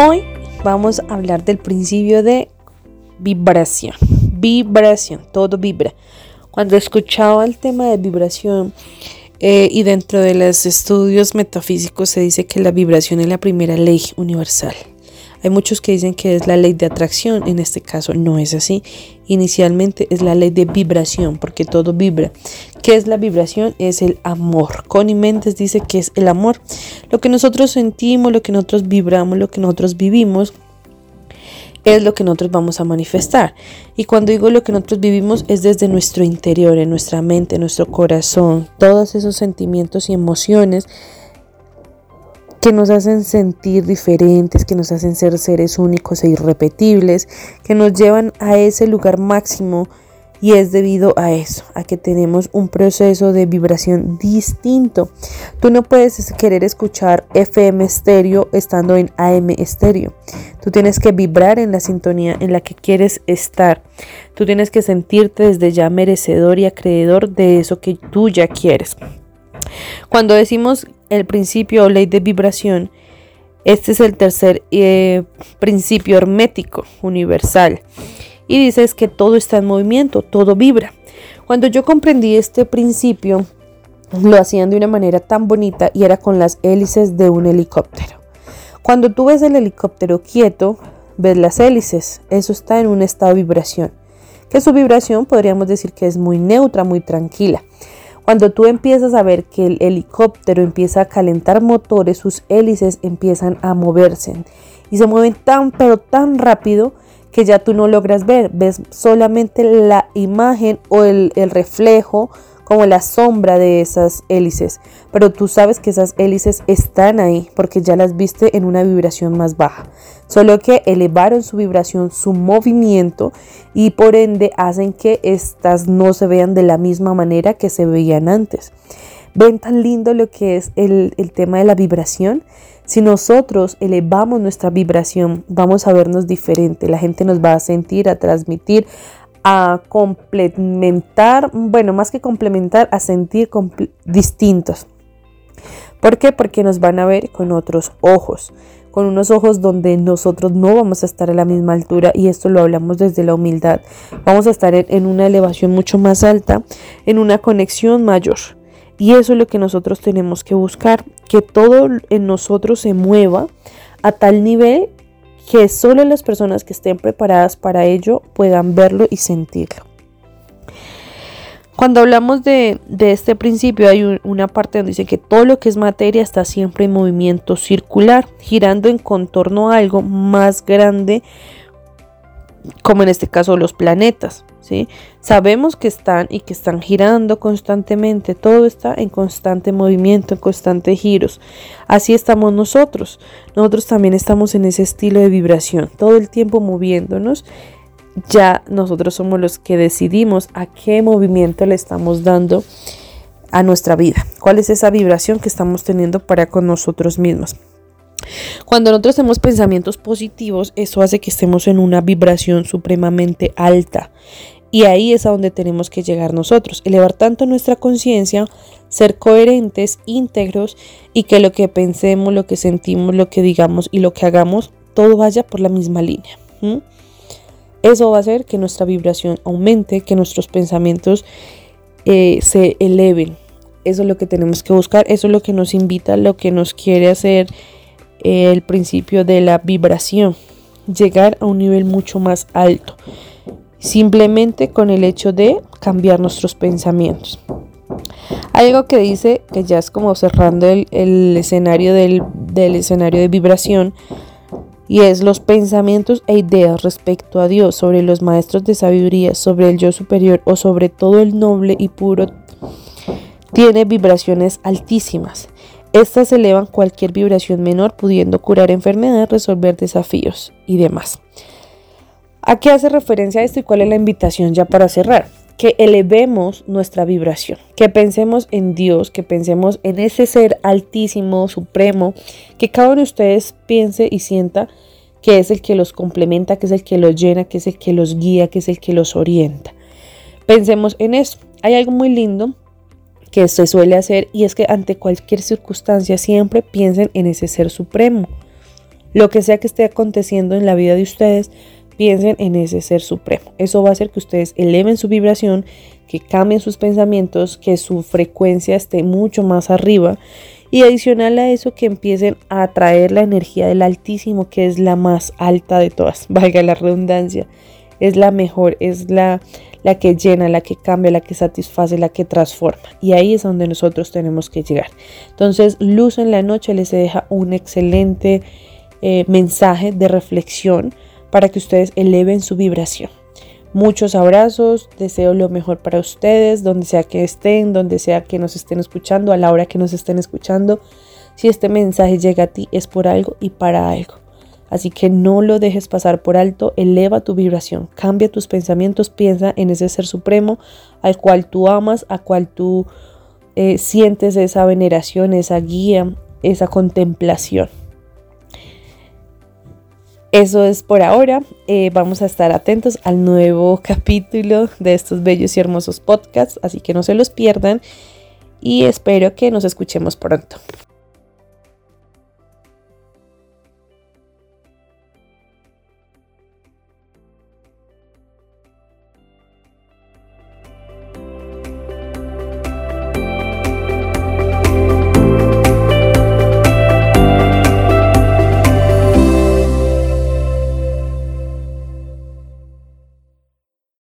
Hoy vamos a hablar del principio de vibración. Vibración, todo vibra. Cuando escuchaba el tema de vibración eh, y dentro de los estudios metafísicos se dice que la vibración es la primera ley universal. Hay muchos que dicen que es la ley de atracción, en este caso no es así. Inicialmente es la ley de vibración, porque todo vibra. ¿Qué es la vibración? Es el amor. Connie Méndez dice que es el amor. Lo que nosotros sentimos, lo que nosotros vibramos, lo que nosotros vivimos, es lo que nosotros vamos a manifestar. Y cuando digo lo que nosotros vivimos es desde nuestro interior, en nuestra mente, en nuestro corazón, todos esos sentimientos y emociones que nos hacen sentir diferentes, que nos hacen ser seres únicos e irrepetibles, que nos llevan a ese lugar máximo y es debido a eso, a que tenemos un proceso de vibración distinto. Tú no puedes querer escuchar FM estéreo estando en AM estéreo. Tú tienes que vibrar en la sintonía en la que quieres estar. Tú tienes que sentirte desde ya merecedor y acreedor de eso que tú ya quieres. Cuando decimos el principio o ley de vibración, este es el tercer eh, principio hermético universal. Y dices que todo está en movimiento, todo vibra. Cuando yo comprendí este principio, lo hacían de una manera tan bonita y era con las hélices de un helicóptero. Cuando tú ves el helicóptero quieto, ves las hélices. Eso está en un estado de vibración. Que su vibración podríamos decir que es muy neutra, muy tranquila. Cuando tú empiezas a ver que el helicóptero empieza a calentar motores, sus hélices empiezan a moverse. Y se mueven tan pero tan rápido que ya tú no logras ver, ves solamente la imagen o el, el reflejo como la sombra de esas hélices, pero tú sabes que esas hélices están ahí porque ya las viste en una vibración más baja, solo que elevaron su vibración, su movimiento y por ende hacen que estas no se vean de la misma manera que se veían antes. ¿Ven tan lindo lo que es el, el tema de la vibración? Si nosotros elevamos nuestra vibración, vamos a vernos diferente. La gente nos va a sentir, a transmitir, a complementar, bueno, más que complementar, a sentir distintos. ¿Por qué? Porque nos van a ver con otros ojos, con unos ojos donde nosotros no vamos a estar a la misma altura y esto lo hablamos desde la humildad. Vamos a estar en una elevación mucho más alta, en una conexión mayor. Y eso es lo que nosotros tenemos que buscar, que todo en nosotros se mueva a tal nivel que solo las personas que estén preparadas para ello puedan verlo y sentirlo. Cuando hablamos de, este principio hay una parte donde dice que todo lo que es materia está siempre en movimiento circular, girando en contorno a algo más grande, como en este caso los planetas. Sabemos que están y que están girando constantemente, todo está en constante movimiento, en constantes giros. Así estamos nosotros. Nosotros también estamos en ese estilo de vibración, todo el tiempo moviéndonos. Ya nosotros somos los que decidimos a qué movimiento le estamos dando a nuestra vida. ¿Cuál es esa vibración que estamos teniendo para con nosotros mismos? Cuando nosotros tenemos pensamientos positivos, eso hace que estemos en una vibración supremamente alta. Y ahí es a donde tenemos que llegar nosotros, elevar tanto nuestra conciencia, ser coherentes, íntegros y que lo que pensemos, lo que sentimos, lo que digamos y lo que hagamos, todo vaya por la misma línea. Eso va a hacer que nuestra vibración aumente, que nuestros pensamientos eh, se eleven. Eso es lo que tenemos que buscar, eso es lo que nos invita, lo que nos quiere hacer el principio de la vibración, llegar a un nivel mucho más alto simplemente con el hecho de cambiar nuestros pensamientos. Algo que dice que ya es como cerrando el, escenario del, del escenario de vibración y es los pensamientos e ideas respecto a Dios, sobre los maestros de sabiduría, sobre el yo superior o sobre todo el noble y puro, tiene vibraciones altísimas. Estas elevan cualquier vibración menor, pudiendo curar enfermedades, resolver desafíos y demás. ¿A qué hace referencia esto y cuál es la invitación ya para cerrar? Que elevemos nuestra vibración, que pensemos en Dios, que pensemos en ese ser altísimo, supremo, que cada uno de ustedes piense y sienta que es el que los complementa, que es el que los llena, que es el que los guía, que es el que los orienta. Pensemos en eso. Hay algo muy lindo que se suele hacer y es que ante cualquier circunstancia siempre piensen en ese ser supremo Lo que sea que esté aconteciendo en la vida de ustedes, piensen en ese ser supremo. Eso va a hacer que ustedes eleven su vibración, que cambien sus pensamientos, que su frecuencia esté mucho más arriba y adicional a eso que empiecen a atraer la energía del Altísimo, que es la más alta de todas, valga la redundancia, es la mejor, es la, la que llena, la que cambia, la que satisface, la que transforma. Y ahí es donde nosotros tenemos que llegar. Entonces, Luz en la noche les deja un excelente eh, mensaje de reflexión para que ustedes eleven su vibración. Muchos abrazos, deseo lo mejor para ustedes, donde sea que estén, donde sea que nos estén escuchando, a la hora que nos estén escuchando. Si este mensaje llega a ti es por algo y para algo. Así que no lo dejes pasar por alto, eleva tu vibración, cambia tus pensamientos, piensa en ese ser supremo al cual tú amas, a cual tú eh, sientes esa veneración, esa guía, esa contemplación. Eso es por ahora. Eh, vamos a estar atentos al nuevo capítulo de estos bellos y hermosos podcasts, así que no se los pierdan y espero que nos escuchemos pronto.